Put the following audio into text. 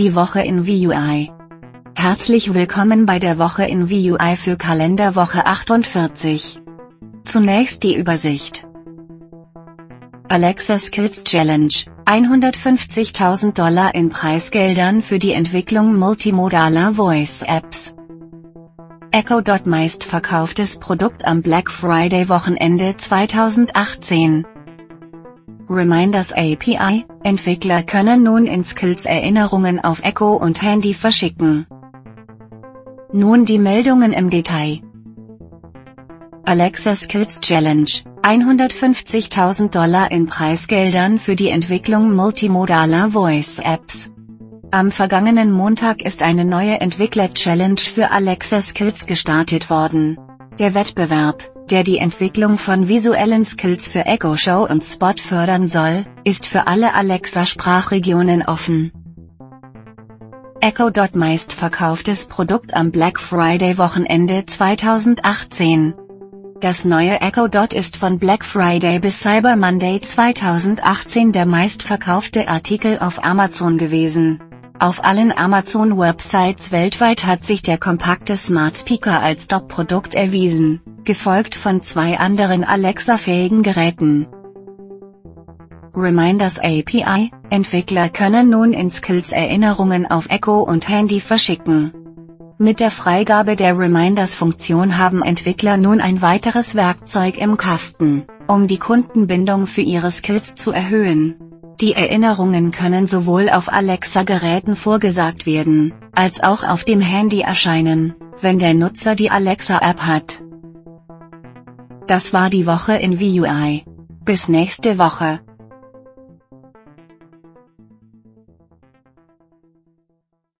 Die Woche in VUI. Herzlich willkommen bei der Woche in VUI für Kalenderwoche 48. Zunächst die Übersicht. Alexa Skills Challenge. 150.000 Dollar in Preisgeldern für die Entwicklung multimodaler Voice Apps. Echo meistverkauftes Produkt am Black Friday Wochenende 2018. Reminders API, Entwickler können nun in Skills Erinnerungen auf Echo und Handy verschicken. Nun die Meldungen im Detail. Alexa Skills Challenge, 150.000 Dollar in Preisgeldern für die Entwicklung multimodaler Voice Apps. Am vergangenen Montag ist eine neue Entwickler-Challenge für Alexa Skills gestartet worden. Der Wettbewerb, der die Entwicklung von visuellen Skills für Echo Show und Spot fördern soll, ist für alle Alexa-Sprachregionen offen. Echo Dot meistverkauftes Produkt am Black Friday Wochenende 2018. Das neue Echo Dot ist von Black Friday bis Cyber Monday 2018 der meistverkaufte Artikel auf Amazon gewesen. Auf allen Amazon-Websites weltweit hat sich der kompakte Smart Speaker als Top-Produkt erwiesen, gefolgt von zwei anderen Alexa-fähigen Geräten. Reminders API, Entwickler können nun in Skills Erinnerungen auf Echo und Handy verschicken. Mit der Freigabe der Reminders-Funktion haben Entwickler nun ein weiteres Werkzeug im Kasten, um die Kundenbindung für ihre Skills zu erhöhen. Die Erinnerungen können sowohl auf Alexa-Geräten vorgesagt werden, als auch auf dem Handy erscheinen, wenn der Nutzer die Alexa-App hat. Das war die Woche in VUI. Bis nächste Woche.